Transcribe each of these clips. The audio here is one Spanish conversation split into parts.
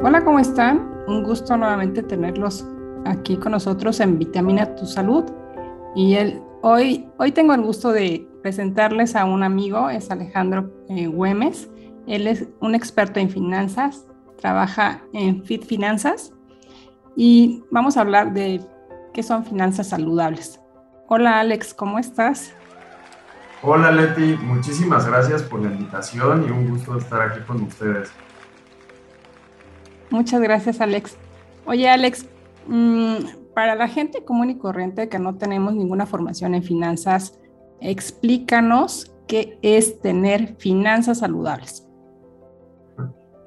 Hola, ¿cómo están? Un gusto nuevamente tenerlos aquí con nosotros en Vitamina Tu Salud. Y el, hoy, hoy tengo el gusto de presentarles a un amigo, es Alejandro eh, Güemes. Él es un experto en finanzas, trabaja en Fit Finanzas y vamos a hablar de qué son finanzas saludables. Hola Alex, ¿cómo estás? Hola Leti, muchísimas gracias por la invitación y un gusto estar aquí con ustedes. Muchas gracias, Alex. Oye, Alex, mm, para la gente común y corriente que no tenemos ninguna formación en finanzas, explícanos qué es tener finanzas saludables.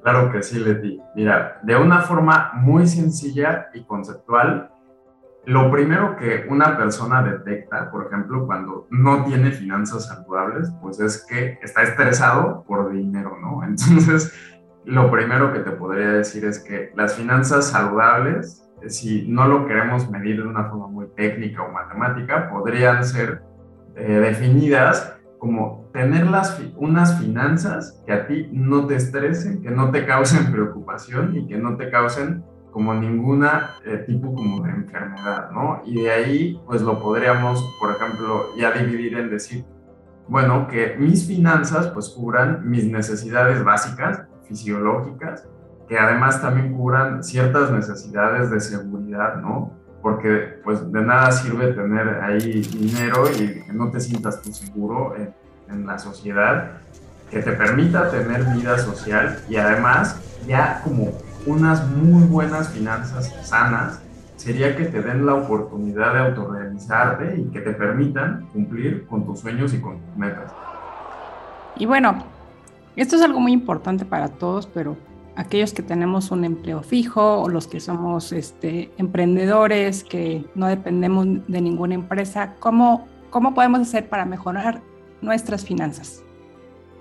Claro que sí, Leti. Mira, de una forma muy sencilla y conceptual, lo primero que una persona detecta, por ejemplo, cuando no tiene finanzas saludables, pues es que está estresado por dinero, ¿no? Entonces, lo primero que te podría decir es que las finanzas saludables, si no lo queremos medir de una forma muy técnica o matemática, podrían ser eh, definidas como tener las, unas finanzas que a ti no te estresen, que no te causen preocupación y que no te causen como ninguna eh, tipo como de enfermedad, ¿no? Y de ahí, pues lo podríamos, por ejemplo, ya dividir en decir, bueno, que mis finanzas pues cubran mis necesidades básicas, fisiológicas, que además también cubran ciertas necesidades de seguridad, ¿no? Porque pues de nada sirve tener ahí dinero y que no te sientas tú seguro en, en la sociedad, que te permita tener vida social y además ya como unas muy buenas finanzas sanas sería que te den la oportunidad de autorrealizarte y que te permitan cumplir con tus sueños y con tus metas. Y bueno, esto es algo muy importante para todos, pero aquellos que tenemos un empleo fijo o los que somos este, emprendedores, que no dependemos de ninguna empresa, ¿cómo, cómo podemos hacer para mejorar nuestras finanzas?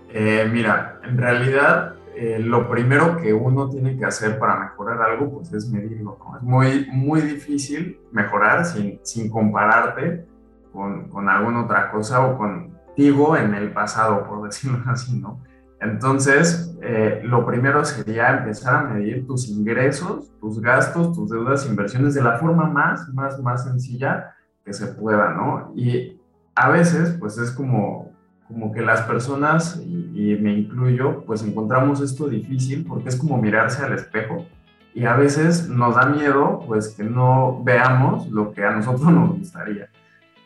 Eh, mira, en realidad eh, lo primero que uno tiene que hacer para mejorar algo, pues es medirlo. Es muy, muy difícil mejorar sin, sin compararte con, con alguna otra cosa o contigo en el pasado, por decirlo así, ¿no? Entonces, eh, lo primero sería empezar a medir tus ingresos, tus gastos, tus deudas, inversiones de la forma más, más, más sencilla que se pueda, ¿no? Y a veces, pues es como, como que las personas, y, y me incluyo, pues encontramos esto difícil porque es como mirarse al espejo y a veces nos da miedo, pues que no veamos lo que a nosotros nos gustaría.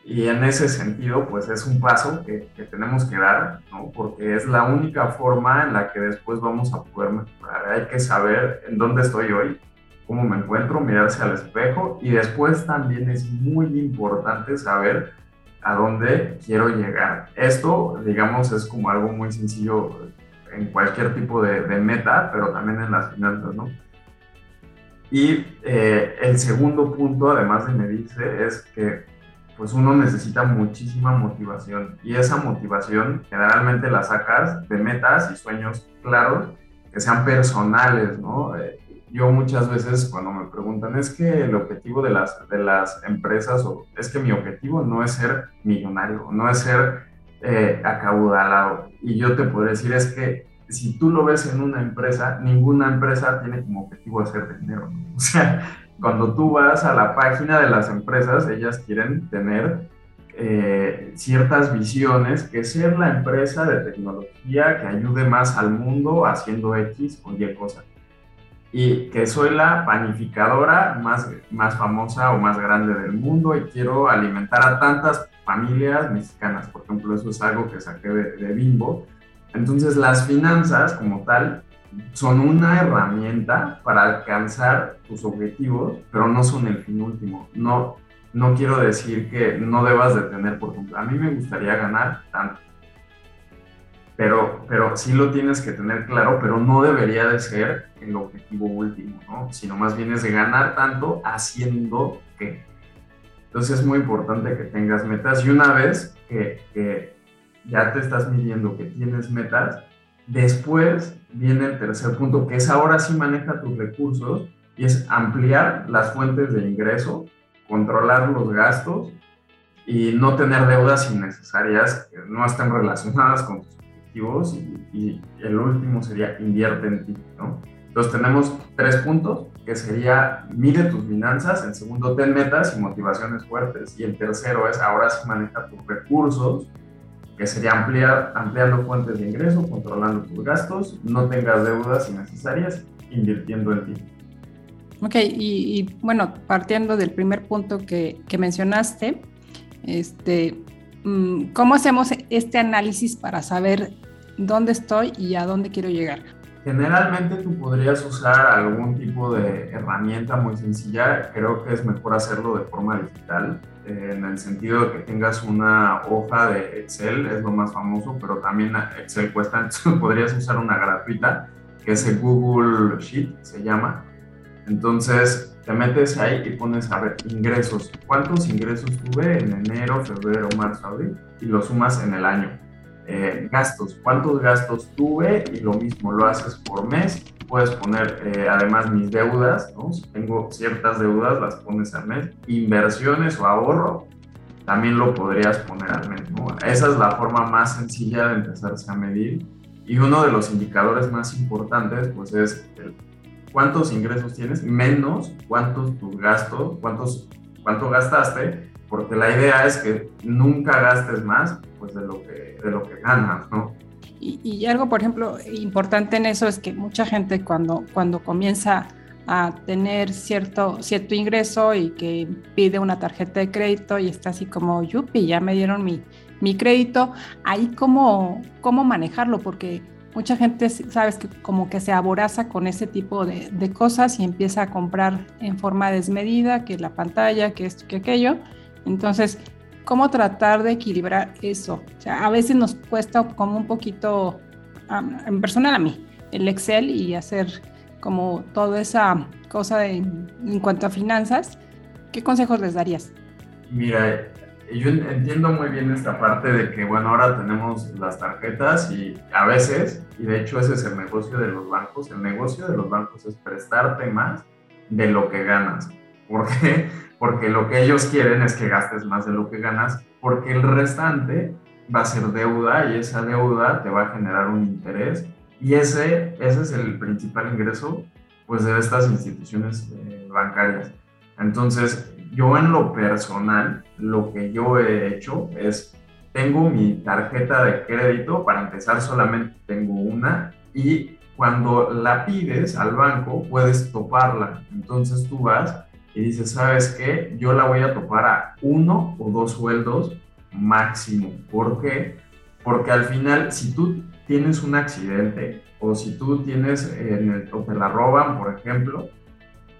Y en ese sentido, pues es un paso que, que, tenemos que dar, ¿no? Porque es la única forma en la que después vamos a poder mejorar. Hay que saber en dónde estoy hoy, cómo me encuentro, mirarse al espejo y después también es muy importante saber a dónde quiero llegar. Esto, digamos, es como algo muy sencillo en cualquier tipo de, de meta, pero también en las finanzas, ¿no? Y eh, el segundo punto, además de medirse, es que pues uno necesita muchísima motivación y esa motivación generalmente la sacas de metas y sueños claros que sean personales, ¿no? Eh, yo muchas veces cuando me preguntan, es que el objetivo de las, de las empresas, o es que mi objetivo no es ser millonario, no es ser eh, acaudalado. Y yo te puedo decir, es que si tú lo ves en una empresa, ninguna empresa tiene como objetivo hacer dinero. O sea, cuando tú vas a la página de las empresas, ellas quieren tener eh, ciertas visiones, que ser la empresa de tecnología que ayude más al mundo haciendo X o Y cosas. Y que soy la panificadora más, más famosa o más grande del mundo y quiero alimentar a tantas familias mexicanas. Por ejemplo, eso es algo que saqué de, de Bimbo. Entonces, las finanzas como tal son una herramienta para alcanzar tus objetivos, pero no son el fin último. No, no quiero decir que no debas de tener, por ejemplo, a mí me gustaría ganar tanto, pero, pero sí lo tienes que tener claro, pero no debería de ser el objetivo último, ¿no? Sino más bien es ganar tanto haciendo qué. Entonces es muy importante que tengas metas y una vez que, que ya te estás midiendo que tienes metas, Después viene el tercer punto, que es ahora sí maneja tus recursos y es ampliar las fuentes de ingreso, controlar los gastos y no tener deudas innecesarias que no estén relacionadas con tus objetivos. Y, el último sería invierte en ti, ¿no? Entonces tenemos tres puntos, que sería mide tus finanzas, el segundo ten metas y motivaciones fuertes, y el tercero es ahora sí maneja tus recursos, que sería ampliar, ampliando fuentes de ingreso, controlando tus gastos, no tengas deudas innecesarias, invirtiendo en ti. Ok, y, bueno, partiendo del primer punto que, que mencionaste, este, mm, ¿cómo hacemos este análisis para saber dónde estoy y a dónde quiero llegar? Generalmente tú podrías usar algún tipo de herramienta muy sencilla. Creo que es mejor hacerlo de forma digital, en el sentido de que tengas una hoja de Excel, es lo más famoso, pero también Excel cuesta, entonces podrías usar una gratuita, que es el Google Sheet, se llama. Entonces te metes ahí y pones a ver ingresos. ¿Cuántos ingresos tuve en enero, febrero, marzo, abril? Y lo sumas en el año eh, gastos, cuántos gastos tuve y lo mismo lo haces por mes. Puedes poner eh, además mis deudas, ¿no? si tengo ciertas deudas las pones al mes. Inversiones o ahorro, también lo podrías poner al mes. ¿no? Esa es la forma más sencilla de empezarse a medir. Y uno de los indicadores más importantes pues es cuántos ingresos tienes menos cuántos tus gastos, cuántos, cuánto gastaste, porque la idea es que nunca gastes más pues, de lo que de lo que ganas, ¿no? Y, algo, por ejemplo, importante en eso es que mucha gente cuando, cuando comienza a tener cierto, cierto ingreso y que pide una tarjeta de crédito y está así como, yupi, ya me dieron mi, mi crédito, ahí cómo, cómo manejarlo, porque mucha gente, sabes, que como que se aboraza con ese tipo de, de, cosas y empieza a comprar en forma desmedida, que la pantalla, que esto, que aquello. Entonces, cómo tratar de equilibrar eso. O sea, a veces nos cuesta como un poquito, en personal a mí, el Excel y hacer como toda esa cosa en cuanto a finanzas. ¿Qué consejos les darías? Mira, yo entiendo muy bien esta parte de que, bueno, ahora tenemos las tarjetas y a veces, y de hecho ese es el negocio de los bancos, el negocio de los bancos es prestarte más de lo que ganas. ¿Por qué? porque lo que ellos quieren es que gastes más de lo que ganas, porque el restante va a ser deuda y esa deuda te va a generar un interés y ese, ese es el principal ingreso pues de estas instituciones eh, bancarias. Entonces, yo en lo personal, lo que yo he hecho es, tengo mi tarjeta de crédito, para empezar solamente tengo una y cuando la pides al banco puedes toparla. Entonces tú vas y dices, ¿sabes qué? Yo la voy a topar a uno o dos sueldos máximo. ¿Por qué? Porque al final, si tú tienes un accidente o si tú tienes en el, o te la roban, por ejemplo,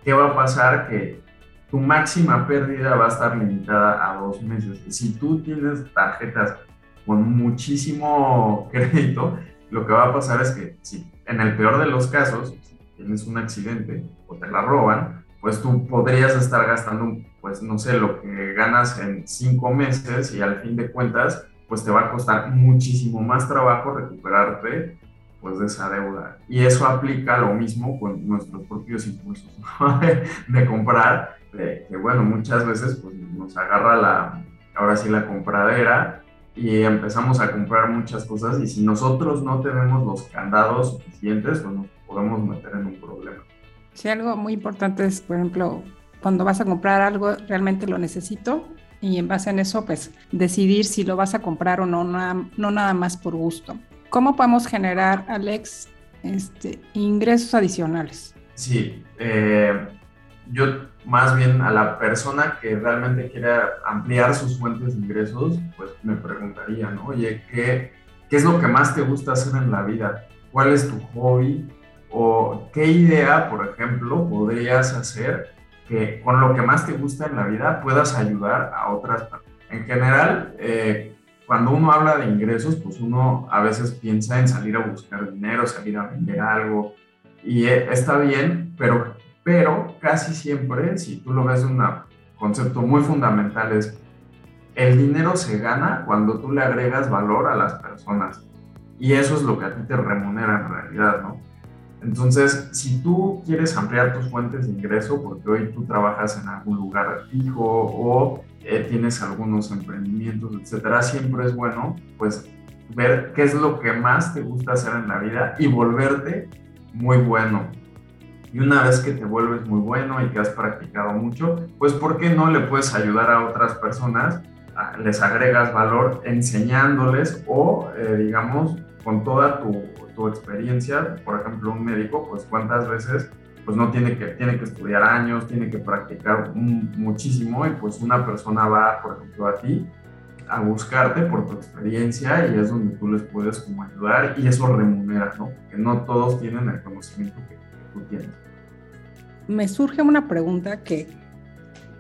¿qué va a pasar? Que tu máxima pérdida va a estar limitada a dos meses. Si tú tienes tarjetas con muchísimo crédito, lo que va a pasar es que si en el peor de los casos, si tienes un accidente o te la roban, pues tú podrías estar gastando, pues no sé, lo que ganas en cinco meses y al fin de cuentas, pues te va a costar muchísimo más trabajo recuperarte pues de esa deuda. Y eso aplica lo mismo con nuestros propios impulsos de, comprar, que bueno, muchas veces pues nos agarra la, ahora sí la compradera y empezamos a comprar muchas cosas y si nosotros no tenemos los candados suficientes, pues nos podemos meter en un problema. Sí, algo muy importante es, por ejemplo, cuando vas a comprar algo, realmente lo necesito y en base en eso, pues decidir si lo vas a comprar o no, no, nada más por gusto. ¿Cómo podemos generar, Alex, este, ingresos adicionales? Sí, eh, yo más bien a la persona que realmente quiera ampliar sus fuentes de ingresos, pues me preguntaría, ¿no? Oye, ¿qué, ¿qué es lo que más te gusta hacer en la vida? ¿Cuál es tu hobby? ¿O qué idea, por ejemplo, podrías hacer que con lo que más te gusta en la vida puedas ayudar a otras personas? En general, eh, cuando uno habla de ingresos, pues uno a veces piensa en salir a buscar dinero, salir a vender algo, y eh, está bien, pero, pero casi siempre, si tú lo ves de un concepto muy fundamental, es el dinero se gana cuando tú le agregas valor a las personas. Y eso es lo que a ti te remunera en realidad, ¿no? Entonces, si tú quieres ampliar tus fuentes de ingreso, porque hoy tú trabajas en algún lugar fijo o eh, tienes algunos emprendimientos, etcétera, siempre es bueno, pues, ver qué es lo que más te gusta hacer en la vida y volverte muy bueno. Y una vez que te vuelves muy bueno y que has practicado mucho, pues ¿por qué no le puedes ayudar a otras personas? Les agregas valor enseñándoles o, eh, digamos, con toda tu, tu, experiencia, por ejemplo, un médico, pues cuántas veces pues no tiene que, tiene que estudiar años, tiene que practicar muchísimo y pues una persona va, por ejemplo, a ti a buscarte por tu experiencia y es donde tú les puedes como ayudar y eso remunera, ¿no? Porque no todos tienen el conocimiento que, tú tienes. Me surge una pregunta que,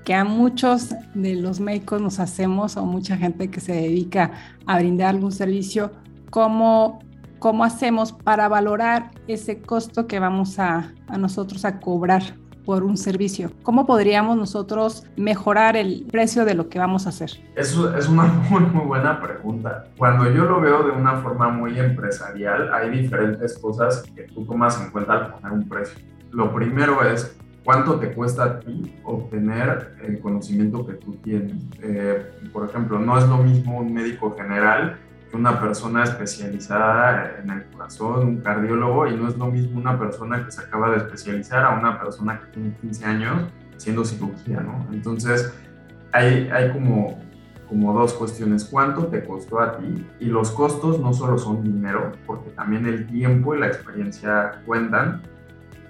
que a muchos de los médicos nos hacemos o mucha gente que se dedica a brindar algún servicio, ¿cómo, cómo hacemos para valorar ese costo que vamos a, a nosotros a cobrar por un servicio. ¿Cómo podríamos nosotros mejorar el precio de lo que vamos a hacer? Eso es una muy, muy buena pregunta. Cuando yo lo veo de una forma muy empresarial, hay diferentes cosas que tú tomas en cuenta al poner un precio. Lo primero es cuánto te cuesta a ti obtener el conocimiento que tú tienes. Eh, por ejemplo, no es lo mismo un médico general una persona especializada en el corazón, un cardiólogo, y no es lo mismo una persona que se acaba de especializar a una persona que tiene 15 años haciendo cirugía, ¿no? Entonces, hay, hay como, como dos cuestiones. ¿Cuánto te costó a ti? Y los costos no solo son dinero, porque también el tiempo y la experiencia cuentan.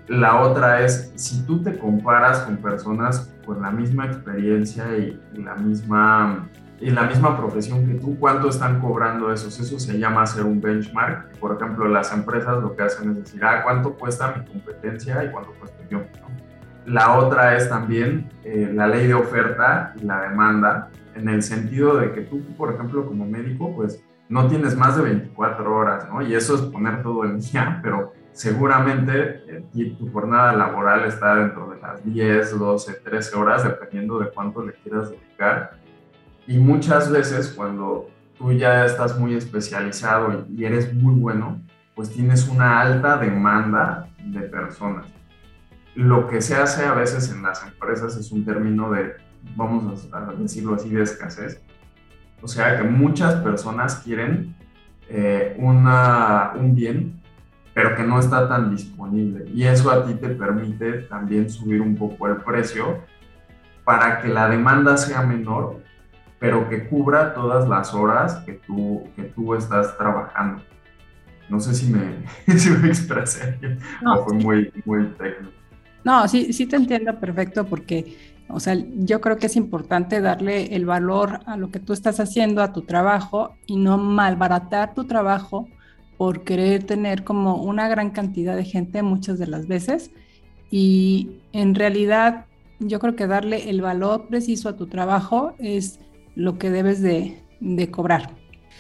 La otra es, si tú te comparas con personas con la misma experiencia y la misma y la misma profesión que tú, ¿cuánto están cobrando esos? Eso se llama hacer un benchmark. Por ejemplo, las empresas lo que hacen es decir, ah, ¿cuánto cuesta mi competencia y cuánto cuesta yo? La otra es también eh, la ley de oferta y la demanda, en el sentido de que tú, por ejemplo, como médico, pues no tienes más de 24 horas, ¿no? Y eso es poner todo el día, pero seguramente eh, tu jornada laboral está dentro de las 10, 12, 13 horas, dependiendo de cuánto le quieras dedicar y muchas veces cuando tú ya estás muy especializado y eres muy bueno, pues tienes una alta demanda de personas. Lo que se hace a veces en las empresas es un término de, vamos a decirlo así, de escasez. O sea que muchas personas quieren eh, una, un bien, pero que no está tan disponible. Y eso a ti te permite también subir un poco el precio para que la demanda sea menor pero que cubra todas las horas que tú, que tú estás trabajando. No sé si me, si me expresé o fue muy, muy técnico. No, sí, sí te entiendo perfecto porque, o sea, yo creo que es importante darle el valor a lo que tú estás haciendo, a tu trabajo y no malbaratar tu trabajo por querer tener como una gran cantidad de gente muchas de las veces. Y en realidad, yo creo que darle el valor preciso a tu trabajo es lo que debes de, cobrar.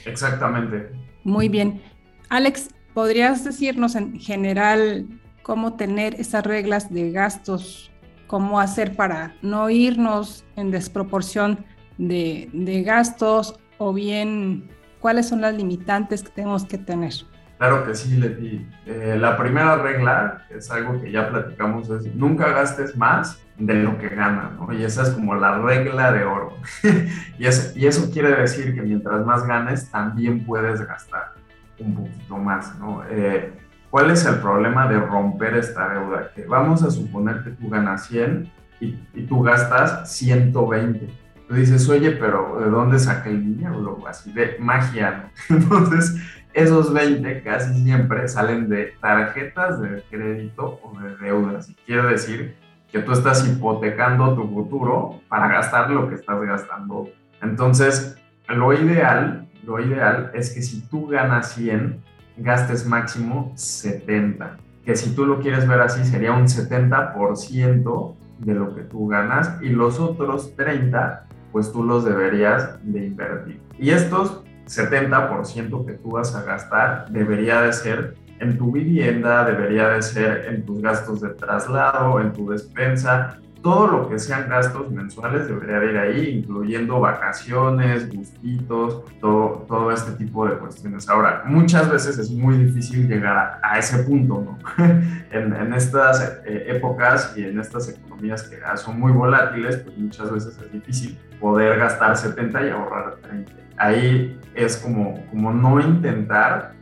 Exactamente. Muy bien. Alex, ¿podrías decirnos en general cómo tener esas reglas de gastos, cómo hacer para no irnos en desproporción de, gastos o bien cuáles son las limitantes que tenemos que tener? Claro que sí, Leti. Eh, la primera regla, es algo que ya platicamos, es nunca gastes más de lo que gana, ¿no? Y esa es como la regla de oro. y, eso quiere decir que mientras más ganes, también puedes gastar un poquito más, ¿no? Eh, ¿Cuál es el problema de romper esta deuda? Que vamos a suponer que tú ganas 100 y, y tú gastas 120. Tú dices, oye, pero ¿de dónde saqué el dinero? Luego, así de magia, ¿no? Entonces, esos 20 casi siempre salen de tarjetas de crédito o de deudas. Y quiere decir que tú estás hipotecando tu futuro para gastar lo que estás gastando. Entonces, lo ideal, lo ideal es que si tú ganas 100, gastes máximo 70. Que si tú lo quieres ver así, sería un 70% de lo que tú ganas y los otros 30, pues tú los deberías de invertir. Y estos 70% que tú vas a gastar debería de ser en tu vivienda, debería de ser en tus gastos de traslado, en tu despensa, todo lo que sean gastos mensuales debería de ir ahí, incluyendo vacaciones, gustitos, todo, todo este tipo de cuestiones. Ahora, muchas veces es muy difícil llegar a, ese punto, ¿no? en, en, estas eh, épocas y en estas economías que son muy volátiles, pues muchas veces es difícil poder gastar 70 y ahorrar 30. Ahí es como, como no intentar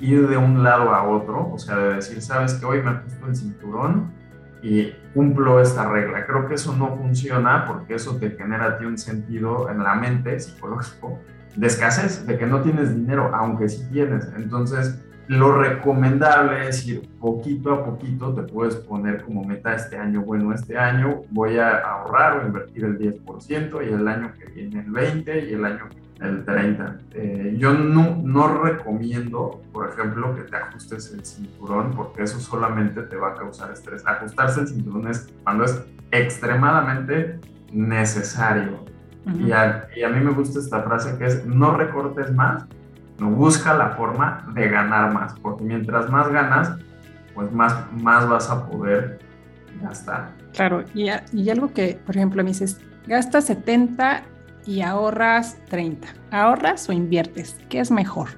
ir de un lado a otro, o sea, de decir, sabes que hoy me ajusto el cinturón y cumplo esta regla. Creo que eso no funciona porque eso te genera a ti un sentido en la mente psicológico de escasez, de que no tienes dinero, aunque sí tienes. Entonces, lo recomendable es ir poquito a poquito, te puedes poner como meta este año, bueno, este año voy a ahorrar o invertir el 10% y el año que viene el 20% y el año el 30%. Eh, yo no, no recomiendo, por ejemplo, que te ajustes el cinturón porque eso solamente te va a causar estrés. Ajustarse el cinturón es cuando es extremadamente necesario. y, a, y a mí me gusta esta frase que es no recortes más, no busca la forma de ganar más, porque mientras más ganas, pues más, más vas a poder gastar. Claro, y, y algo que, por ejemplo, me dices, gastas 70 y ahorras 30. ¿Ahorras o inviertes? ¿Qué es mejor?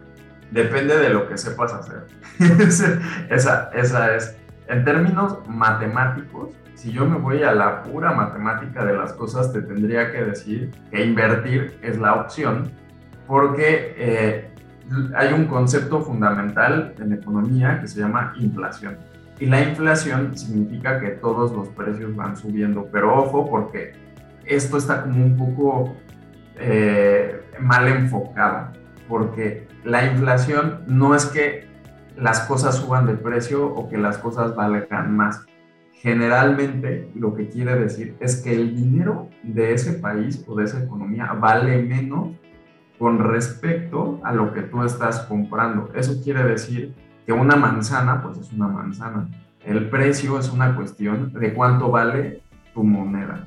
Depende de lo que sepas hacer. esa, esa es. En términos matemáticos, si yo me voy a la pura matemática de las cosas, te tendría que decir que invertir es la opción, porque eh, hay un concepto fundamental en economía que se llama inflación. Y la inflación significa que todos los precios van subiendo, pero ojo porque esto está como un poco eh, mal enfocado, porque la inflación no es que las cosas suban de precio o que las cosas valgan más. Generalmente lo que quiere decir es que el dinero de ese país o de esa economía vale menos con respecto a lo que tú estás comprando. Eso quiere decir que una manzana, pues es una manzana. El precio es una cuestión de cuánto vale tu moneda.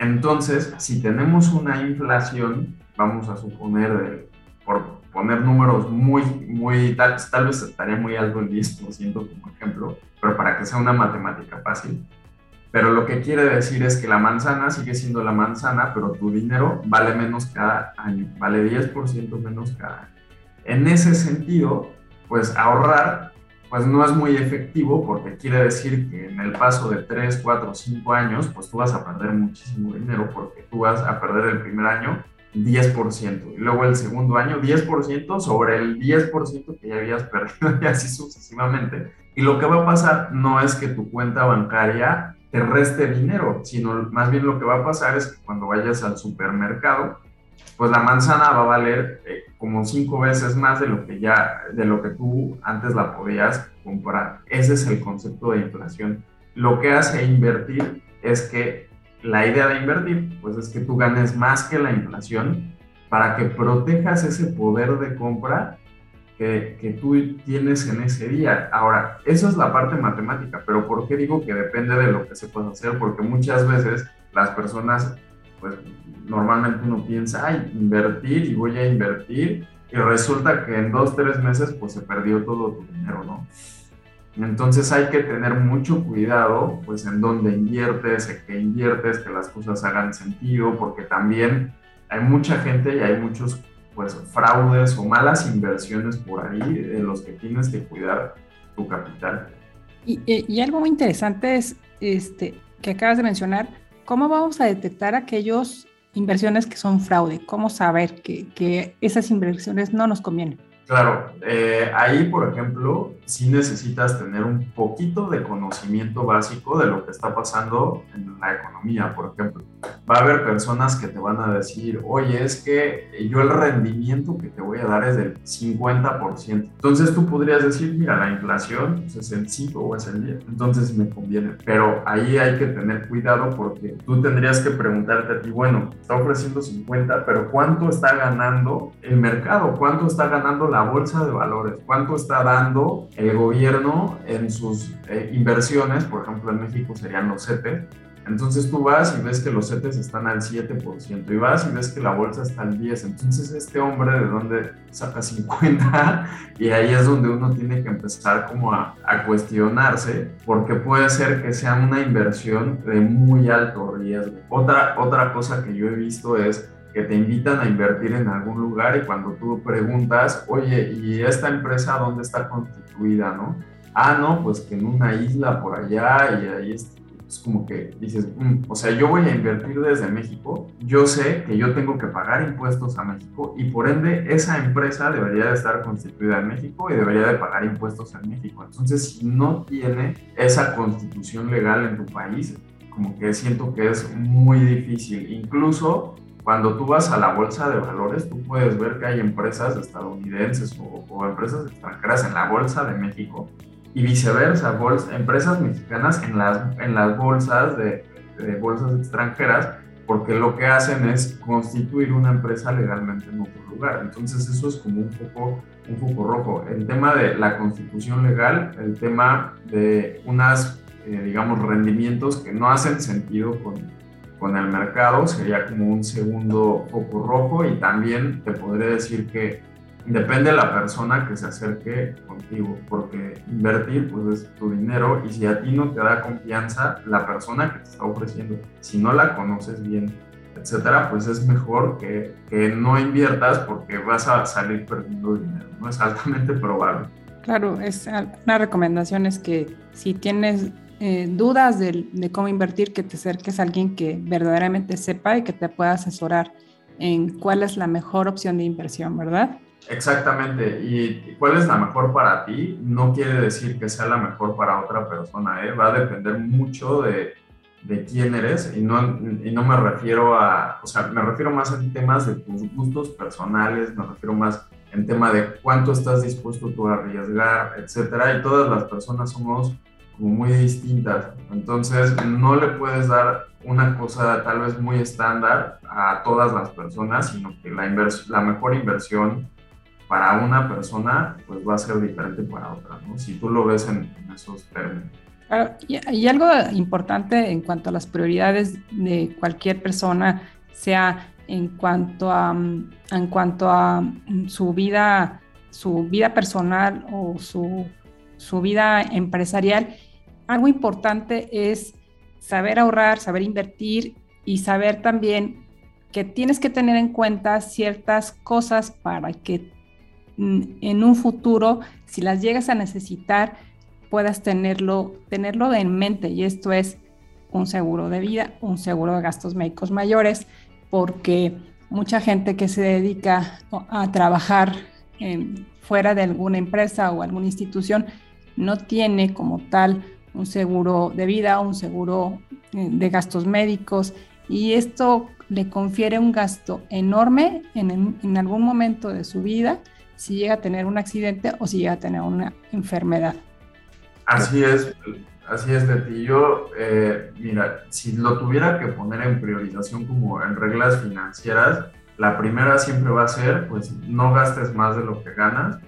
Entonces, si tenemos una inflación, vamos a suponer, por poner números muy, muy, tal, tal vez estaría muy alto el 10% como ejemplo, pero para que sea una matemática fácil, pero lo que quiere decir es que la manzana sigue siendo la manzana, pero tu dinero vale menos cada año, vale 10% menos cada año. En ese sentido, pues ahorrar pues no es muy efectivo porque quiere decir que en el paso de 3, 4, 5 años, pues tú vas a perder muchísimo dinero porque tú vas a perder el primer año 10% y luego el segundo año 10% sobre el 10% que ya habías perdido y así sucesivamente. Y lo que va a pasar no es que tu cuenta bancaria te reste dinero, sino más bien lo que va a pasar es que cuando vayas al supermercado, pues la manzana va a valer eh, como cinco veces más de lo que ya, de lo que tú antes la podías comprar. Ese es el concepto de inflación. Lo que hace invertir es que la idea de invertir, pues es que tú ganes más que la inflación para que protejas ese poder de compra que, tú tienes en ese día. Ahora, eso es la parte matemática, pero ¿por qué digo que depende de lo que se pueda hacer? Porque muchas veces las personas, pues normalmente uno piensa, ay, invertir y voy a invertir, y resulta que en dos, tres meses, pues se perdió todo tu dinero, ¿no? Entonces hay que tener mucho cuidado, pues en dónde inviertes, en qué inviertes, que las cosas hagan sentido, porque también hay mucha gente y hay muchos pues fraudes o malas inversiones por ahí en los que tienes que cuidar tu capital. Y, algo muy interesante es este, que acabas de mencionar, ¿cómo vamos a detectar aquellas inversiones que son fraude? ¿Cómo saber que, que esas inversiones no nos convienen? Claro, eh, ahí, por ejemplo, sí necesitas tener un poquito de conocimiento básico de lo que está pasando en la economía, por ejemplo. Va a haber personas que te van a decir, oye, es que yo el rendimiento que te voy a dar es del 50%. Entonces tú podrías decir, mira, la inflación pues, es el 5 o es el 10, entonces me conviene. Pero ahí hay que tener cuidado porque tú tendrías que preguntarte a ti, bueno, está ofreciendo 50, pero ¿cuánto está ganando el mercado? ¿Cuánto está ganando la bolsa de valores, cuánto está dando el gobierno en sus eh, inversiones, por ejemplo en México serían los CETES, entonces tú vas y ves que los CETES están al 7% y vas y ves que la bolsa está al 10%. Entonces este hombre de dónde saca 50 y ahí es donde uno tiene que empezar como a, a, cuestionarse porque puede ser que sea una inversión de muy alto riesgo. Otra, otra cosa que yo he visto es que te invitan a invertir en algún lugar y cuando tú preguntas, oye, ¿y esta empresa dónde está constituida, no? Ah, no, pues que en una isla por allá y ahí es como que dices, mm, o sea, yo voy a invertir desde México, yo sé que yo tengo que pagar impuestos a México y por ende esa empresa debería de estar constituida en México y debería de pagar impuestos en México. Entonces, si no tiene esa constitución legal en tu país, como que siento que es muy difícil. Incluso cuando tú vas a la bolsa de valores, tú puedes ver que hay empresas estadounidenses o, empresas extranjeras en la bolsa de México y viceversa, empresas mexicanas en las, en las bolsas de, bolsas extranjeras, porque lo que hacen es constituir una empresa legalmente en otro lugar. Entonces eso es como un poco, un poco rojo. El tema de la constitución legal, el tema de unas, eh, digamos, rendimientos que no hacen sentido con, con el mercado, sería como un segundo foco rojo y también te podría decir que depende de la persona que se acerque contigo, porque invertir pues es tu dinero y si a ti no te da confianza la persona que te está ofreciendo, si no la conoces bien, etcétera, pues es mejor que, que no inviertas porque vas a salir perdiendo dinero, ¿no? Es altamente probable. Claro, es una recomendación es que si tienes eh, dudas de, cómo invertir, que te acerques a alguien que verdaderamente sepa y que te pueda asesorar en cuál es la mejor opción de inversión, ¿verdad? Exactamente. Y cuál es la mejor para ti no quiere decir que sea la mejor para otra persona. ¿eh? Va a depender mucho de, de, quién eres y no, y no me refiero a, o sea, me refiero más en temas de tus gustos personales, me refiero más en tema de cuánto estás dispuesto a arriesgar, etcétera. Y todas las personas somos como muy distintas. Entonces, no le puedes dar una cosa tal vez muy estándar a todas las personas, sino que la, la mejor inversión para una persona, pues va a ser diferente para otra, ¿no? Si tú lo ves en, esos términos. y, algo importante en cuanto a las prioridades de cualquier persona, sea en cuanto a, en cuanto a su vida, su vida personal o su, su vida empresarial, algo importante es saber ahorrar, saber invertir y saber también que tienes que tener en cuenta ciertas cosas para que en un futuro, si las llegas a necesitar, puedas tenerlo, tenerlo en mente. Y esto es un seguro de vida, un seguro de gastos médicos mayores, porque mucha gente que se dedica a trabajar fuera de alguna empresa o alguna institución no tiene como tal un seguro de vida, un seguro eh, de gastos médicos y esto le confiere un gasto enorme en, en algún momento de su vida si llega a tener un accidente o si llega a tener una enfermedad. Así es, así es de ti. Yo, eh, mira, si lo tuviera que poner en priorización como en reglas financieras, la primera siempre va a ser, pues no gastes más de lo que ganas.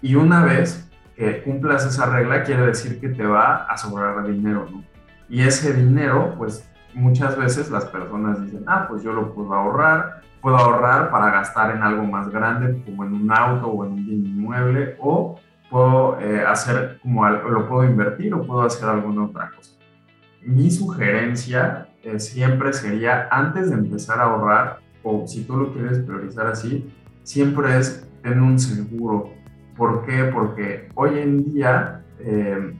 Y una vez que cumplas esa regla, quiere decir que te va a sobrar dinero, ¿no? Y ese dinero, pues muchas veces las personas dicen, ah, pues yo lo puedo ahorrar, puedo ahorrar para gastar en algo más grande, como en un auto o en un bien inmueble, o puedo eh, hacer como lo puedo invertir o puedo hacer alguna otra cosa. Mi sugerencia eh, siempre sería, antes de empezar a ahorrar, o si tú lo quieres priorizar así, siempre es tener un seguro. ¿Por qué? Porque hoy en día, eh,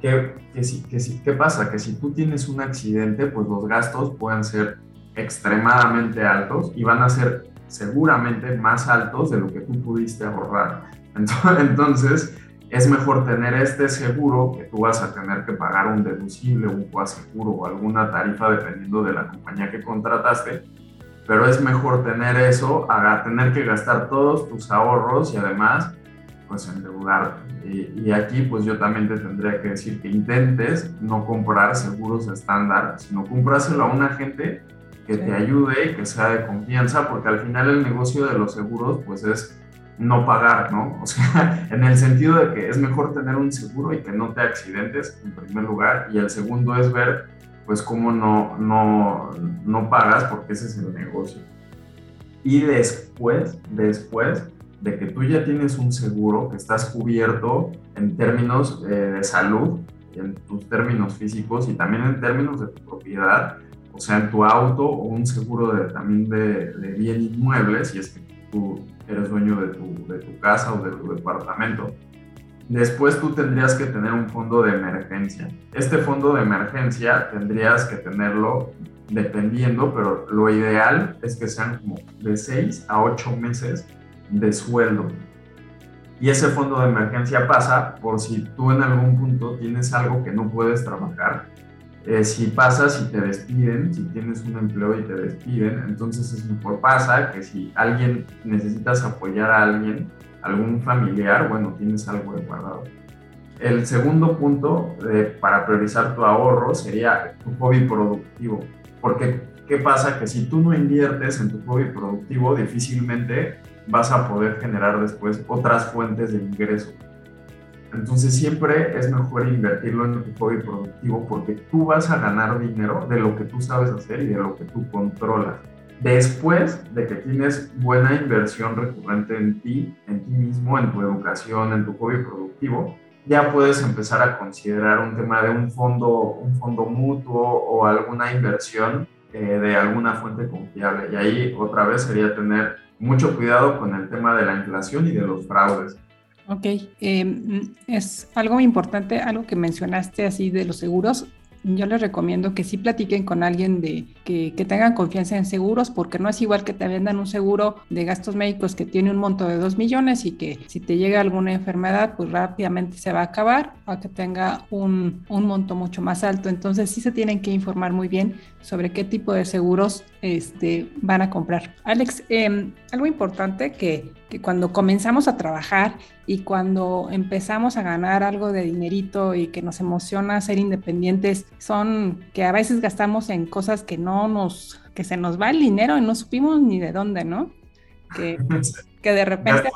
¿qué, qué, ¿qué pasa? Que si tú tienes un accidente, pues los gastos pueden ser extremadamente altos y van a ser seguramente más altos de lo que tú pudiste ahorrar. Entonces, es mejor tener este seguro que tú vas a tener que pagar un deducible, un coaseguro o alguna tarifa dependiendo de la compañía que contrataste, pero es mejor tener eso a tener que gastar todos tus ahorros y además pues endeudarte. Y, y aquí pues yo también te tendría que decir que intentes no comprar seguros estándar, sino compráselo a un agente que te ayude y que sea de confianza, porque al final el negocio de los seguros pues es no pagar, ¿no? O sea, en el sentido de que es mejor tener un seguro y que no te accidentes en primer lugar, y el segundo es ver pues cómo no, no, no pagas porque ese es el negocio. Y después, después de que tú ya tienes un seguro, que estás cubierto en términos eh, de salud, en tus términos físicos y también en términos de tu propiedad, o sea, en tu auto o un seguro de, también de, bien inmueble, si es que tú eres dueño de tu, de tu casa o de tu departamento. Después tú tendrías que tener un fondo de emergencia. Este fondo de emergencia tendrías que tenerlo dependiendo, pero lo ideal es que sean como de 6 a 8 meses de sueldo. Y ese fondo de emergencia pasa por si tú en algún punto tienes algo que no puedes trabajar. Eh, si pasa, si te despiden, si tienes un empleo y te despiden, entonces es mejor pasa que si alguien necesitas apoyar a alguien, algún familiar, bueno, tienes algo de guardado. El segundo punto eh, para priorizar tu ahorro sería tu hobby productivo. Porque, ¿qué pasa? Que si tú no inviertes en tu hobby productivo, difícilmente vas a poder generar después otras fuentes de ingreso. Entonces siempre es mejor invertirlo en tu hobby productivo porque tú vas a ganar dinero de lo que tú sabes hacer y de lo que tú controlas. Después de que tienes buena inversión recurrente en ti, en ti mismo, en tu educación, en tu hobby productivo, ya puedes empezar a considerar un tema de un fondo, un fondo mutuo o alguna inversión eh, de alguna fuente confiable. Y ahí otra vez sería tener mucho cuidado con el tema de la inflación y de los fraudes. Ok, em, es algo importante, algo que mencionaste así de los seguros yo les recomiendo que sí platiquen con alguien de que, tengan confianza en seguros, porque no es igual que te vendan un seguro de gastos médicos que tiene un monto de 2 millones y que si te llega alguna enfermedad, pues rápidamente se va a acabar, a que tenga un, un monto mucho más alto. Entonces sí se tienen que informar muy bien sobre qué tipo de seguros este, van a comprar. Alex, em, algo importante que, que cuando comenzamos a trabajar y cuando empezamos a ganar algo de dinerito y que nos emociona ser independientes, son que a veces gastamos en cosas que no nos, que se nos va el dinero y no supimos ni de dónde, ¿no? Que, que de repente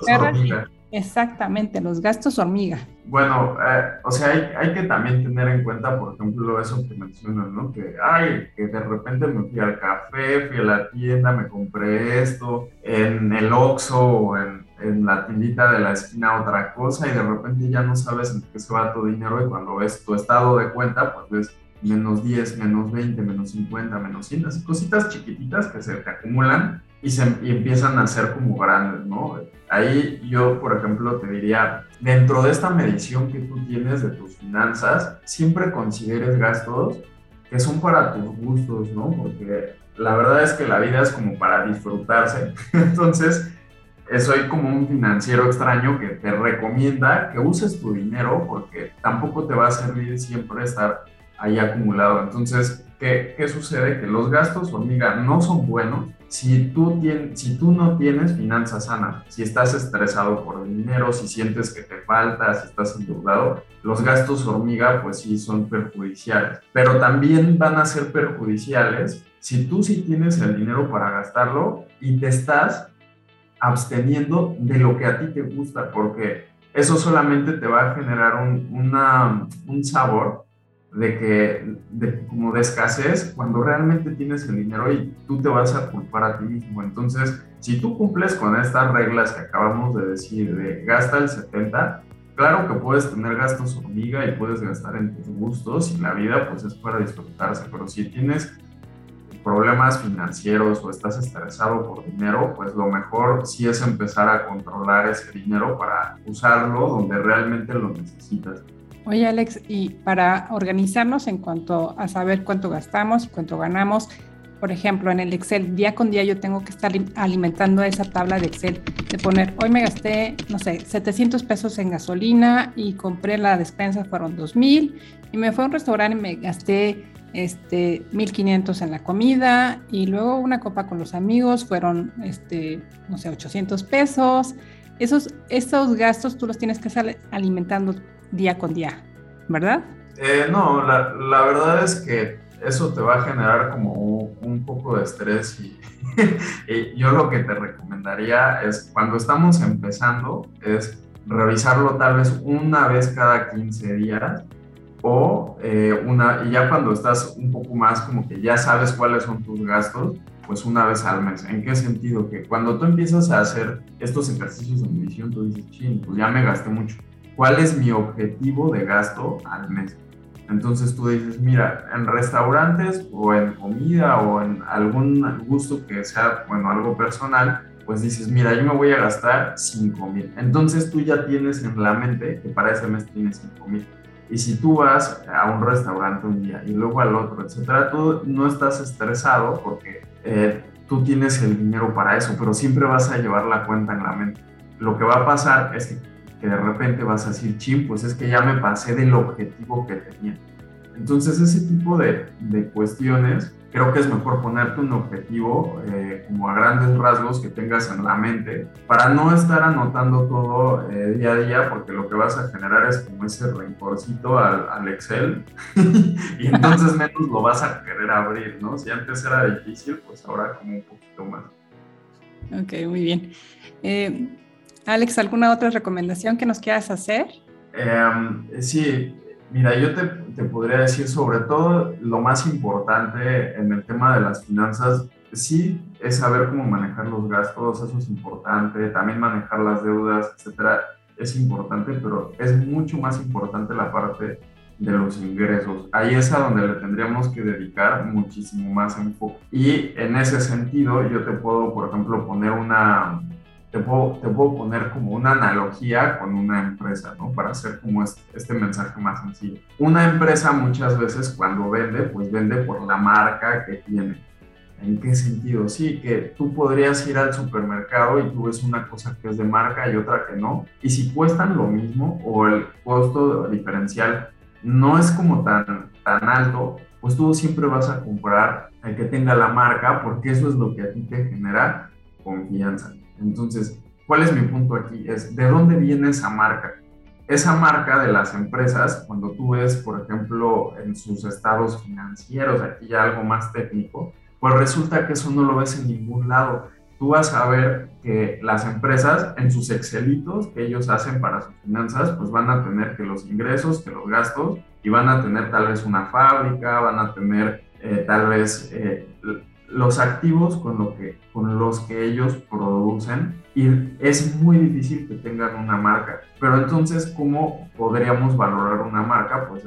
Exactamente, los gastos hormiga. Bueno, eh, o sea, hay, hay, que también tener en cuenta, por ejemplo, eso que mencionas, ¿no? Que, ay, que de repente me fui al café, fui a la tienda, me compré esto, en el Oxxo o en, en la tiendita de la esquina otra cosa y de repente ya no sabes en qué se va tu dinero y cuando ves tu estado de cuenta, pues ves menos 10, menos 20, menos 50, menos 100, así cositas chiquititas que se te acumulan y, se, y empiezan a ser como grandes, ¿no? Ahí yo, por ejemplo, te diría, dentro de esta medición que tú tienes de tus finanzas, siempre consideres gastos que son para tus gustos, ¿no? Porque la verdad es que la vida es como para disfrutarse. Entonces, soy como un financiero extraño que te recomienda que uses tu dinero porque tampoco te va a servir siempre estar ahí acumulado. Entonces, ¿qué, qué sucede? Que los gastos hormiga no son buenos si tú, tienes, si tú no tienes finanzas sanas, si estás estresado por el dinero, si sientes que te falta, si estás endeudado, los gastos hormiga pues sí son perjudiciales. Pero también van a ser perjudiciales si tú sí tienes el dinero para gastarlo y te estás absteniendo de lo que a ti te gusta, porque eso solamente te va a generar un, un sabor de que, de, como de escasez, cuando realmente tienes el dinero y tú te vas a culpar a ti mismo. Entonces, si tú cumples con estas reglas que acabamos de decir, de gasta el 70, claro que puedes tener gastos hormiga y puedes gastar en tus gustos y la vida pues es para disfrutarse, pero si tienes problemas financieros o estás estresado por dinero, pues lo mejor sí es empezar a controlar ese dinero para usarlo donde realmente lo necesitas. Oye Alex, y para organizarnos en cuanto a saber cuánto gastamos cuánto ganamos, por ejemplo, en el Excel, día con día yo tengo que estar alimentando esa tabla de Excel, de poner, hoy me gasté, no sé, 700 pesos en gasolina y compré la despensa, fueron 2000, y me fui a un restaurante y me gasté este, 1500 en la comida, y luego una copa con los amigos, fueron, este, no sé, 800 pesos. Esos, esos gastos tú los tienes que estar alimentando día con día, ¿verdad? Eh, no, la, la, verdad es que eso te va a generar como un poco de estrés y, yo lo que te recomendaría es cuando estamos empezando es revisarlo tal vez una vez cada 15 días o eh, una, y ya cuando estás un poco más como que ya sabes cuáles son tus gastos, pues una vez al mes. ¿En qué sentido? Que cuando tú empiezas a hacer estos ejercicios de medición, tú dices, ching, pues ya me gasté mucho cuál es mi objetivo de gasto al mes. Entonces tú dices, mira, en restaurantes o en comida o en algún gusto que sea, bueno, algo personal, pues dices, mira, yo me voy a gastar 5 mil. Entonces tú ya tienes en la mente que para ese mes tienes 5 mil. Y si tú vas a un restaurante un día y luego al otro, etcétera, tú no estás estresado porque eh, tú tienes el dinero para eso, pero siempre vas a llevar la cuenta en la mente. Lo que va a pasar es que, que de repente vas a decir, chim, pues es que ya me pasé del objetivo que tenía. Entonces ese tipo de, de cuestiones creo que es mejor ponerte un objetivo eh, como a grandes rasgos que tengas en la mente para no estar anotando todo eh, día a día porque lo que vas a generar es como ese rencorcito al, al Excel y entonces menos lo vas a querer abrir, ¿no? Si antes era difícil, pues ahora como un poquito más. Ok, muy bien. Eh, Alex, ¿alguna otra recomendación que nos quieras hacer? Em, sí, Mira, yo te, te, podría decir sobre todo lo más importante en el tema de las finanzas, sí es saber cómo manejar los gastos, eso es importante, también manejar las deudas, etcétera, es importante, pero es mucho más importante la parte de los ingresos. Ahí es a donde le tendríamos que dedicar muchísimo más enfoque. Y en ese sentido, yo te puedo, por ejemplo, poner una, te puedo, te puedo poner como una analogía con una empresa, ¿no? Para hacer como este, este, mensaje más sencillo. Una empresa muchas veces cuando vende, pues vende por la marca que tiene. ¿En qué sentido? Sí, que tú podrías ir al supermercado y tú ves una cosa que es de marca y otra que no. Y si cuestan lo mismo o el costo diferencial no es como tan, tan alto, pues tú siempre vas a comprar el que tenga la marca porque eso es lo que a ti te genera confianza. Entonces, ¿cuál es mi punto aquí? Es de dónde viene esa marca. Esa marca de las empresas, cuando tú ves, por ejemplo, en sus estados financieros, aquí ya algo más técnico, pues resulta que eso no lo ves en ningún lado. Tú vas a ver que las empresas en sus excelitos que ellos hacen para sus finanzas, pues van a tener que los ingresos, que los gastos, y van a tener tal vez una fábrica, van a tener eh, tal vez eh, los activos con, lo que, con los que ellos producen y es muy difícil que tengan una marca. Pero entonces, ¿cómo podríamos valorar una marca? Pues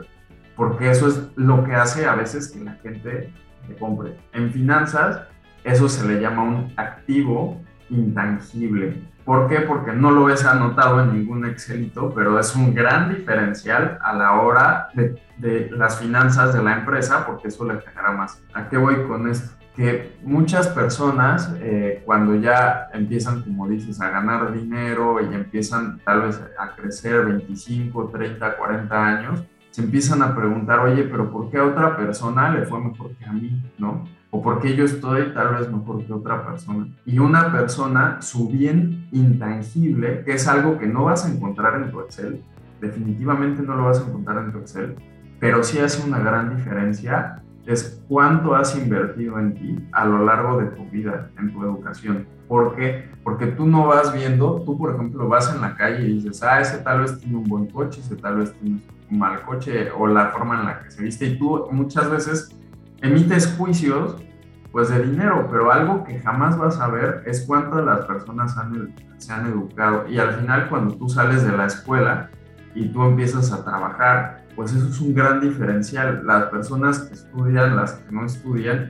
porque eso es lo que hace a veces que la gente te compre. En finanzas, eso se le llama un activo intangible. ¿Por qué? Porque no lo ves anotado en ningún Excelito, pero es un gran diferencial a la hora de, de las finanzas de la empresa, porque eso le genera más. ¿A qué voy con esto? Que muchas personas eh, cuando ya empiezan, como dices, a ganar dinero y empiezan tal vez a crecer 25, 30, 40 años, se empiezan a preguntar, oye, pero ¿por qué a otra persona le fue mejor que a mí? ¿No? O ¿por qué yo estoy tal vez mejor que otra persona? Y una persona, su bien intangible, que es algo que no vas a encontrar en tu Excel, definitivamente no lo vas a encontrar en tu Excel, pero sí hace una gran diferencia es cuánto has invertido en ti a lo largo de tu vida, en tu educación. ¿Por qué? Porque tú no vas viendo, tú por ejemplo vas en la calle y dices, ah, ese tal vez tiene un buen coche, ese tal vez tiene un mal coche o la forma en la que se viste y tú muchas veces emites juicios pues de dinero, pero algo que jamás vas a ver es cuántas las personas han, se han educado y al final cuando tú sales de la escuela y tú empiezas a trabajar, pues eso es un gran diferencial. Las personas que estudian, las que no estudian,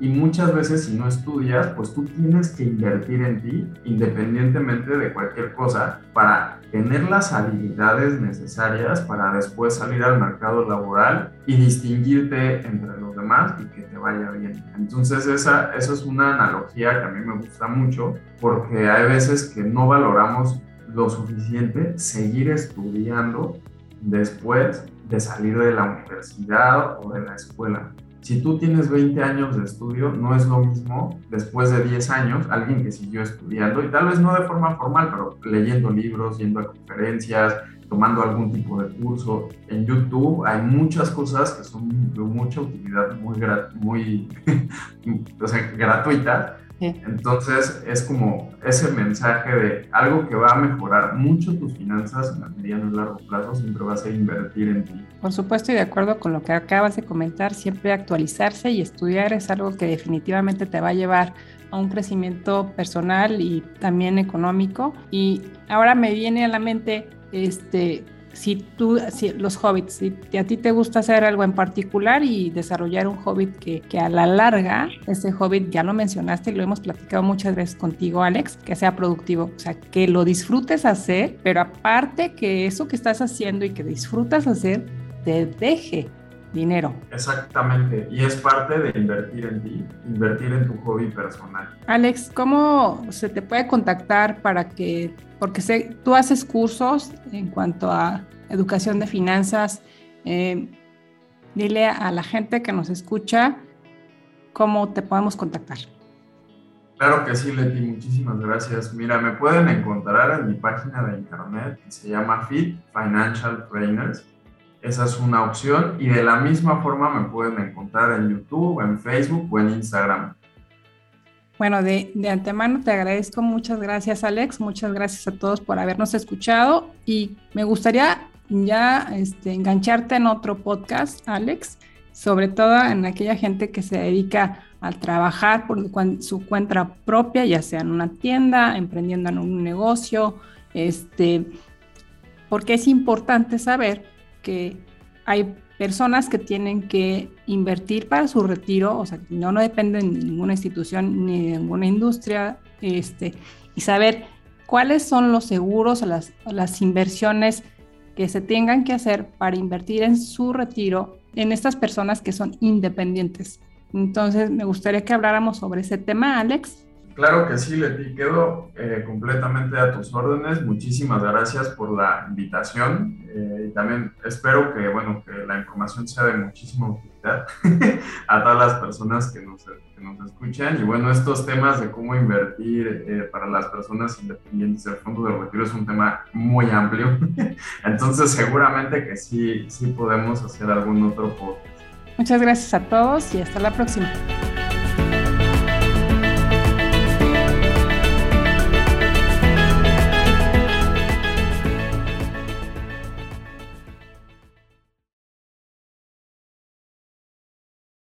y, muchas veces si no estudias, pues tú tienes que invertir en ti independientemente de cualquier cosa para tener las habilidades necesarias para después salir al mercado laboral y distinguirte entre los demás y que te vaya bien. Entonces esa, esa es una analogía que a mí me gusta mucho porque hay veces que no valoramos lo suficiente seguir estudiando después de salir de la universidad o de la escuela. Si tú tienes 20 años de estudio, no es lo mismo después de 10 años alguien que siguió estudiando y tal vez no de forma formal, pero leyendo libros, yendo a conferencias, tomando algún tipo de curso. En YouTube hay muchas cosas que son de mucha utilidad, muy, muy o sea, gratuitas entonces es como ese mensaje de algo que va a mejorar mucho tus finanzas en el mediano y largo plazo, siempre vas a invertir en ti. Por supuesto y de acuerdo con lo que acabas de comentar, siempre actualizarse y estudiar es algo que definitivamente te va a llevar a un crecimiento personal y también económico. Y ahora me viene a la mente, este, si tú, si los hobbits, si a ti te gusta hacer algo en particular y desarrollar un hobbit que, que, a la larga, ese hobbit ya lo mencionaste y lo hemos platicado muchas veces contigo, Alex, que sea productivo, o sea, que lo disfrutes hacer, pero aparte que eso que estás haciendo y que disfrutas hacer, te deje dinero. Exactamente, y es parte de invertir en ti, invertir en tu hobby personal. Alex, ¿cómo se te puede contactar para que, porque sé, tú haces cursos en cuanto a educación de finanzas, eh, dile a la gente que nos escucha cómo te podemos contactar. Claro que sí, Leti, muchísimas gracias. Mira, me pueden encontrar en mi página de internet que se llama Fit Financial Trainers esa es una opción y de la misma forma me pueden encontrar en YouTube, en Facebook o en Instagram. Bueno, de, de, antemano te agradezco, muchas gracias Alex, muchas gracias a todos por habernos escuchado y me gustaría ya este, engancharte en otro podcast, Alex, sobre todo en aquella gente que se dedica a trabajar por su cuenta propia, ya sea en una tienda, emprendiendo en un negocio, este, porque es importante saber que hay personas que tienen que invertir para su retiro, o sea, no, no dependen de ninguna institución ni de ninguna industria, este, y saber cuáles son los seguros o las, las inversiones que se tengan que hacer para invertir en su retiro en estas personas que son independientes. Entonces, me gustaría que habláramos sobre ese tema, Alex. Claro que sí, Leti, quedo eh, completamente a tus órdenes. Muchísimas gracias por la invitación eh, y también espero que, bueno, que la información sea de muchísima utilidad a todas las personas que nos, que nos, escuchan. Y bueno, estos temas de cómo invertir eh, para las personas independientes del fondo de retiro es un tema muy amplio. Entonces, seguramente que sí, sí podemos hacer algún otro podcast. Muchas gracias a todos y hasta la próxima.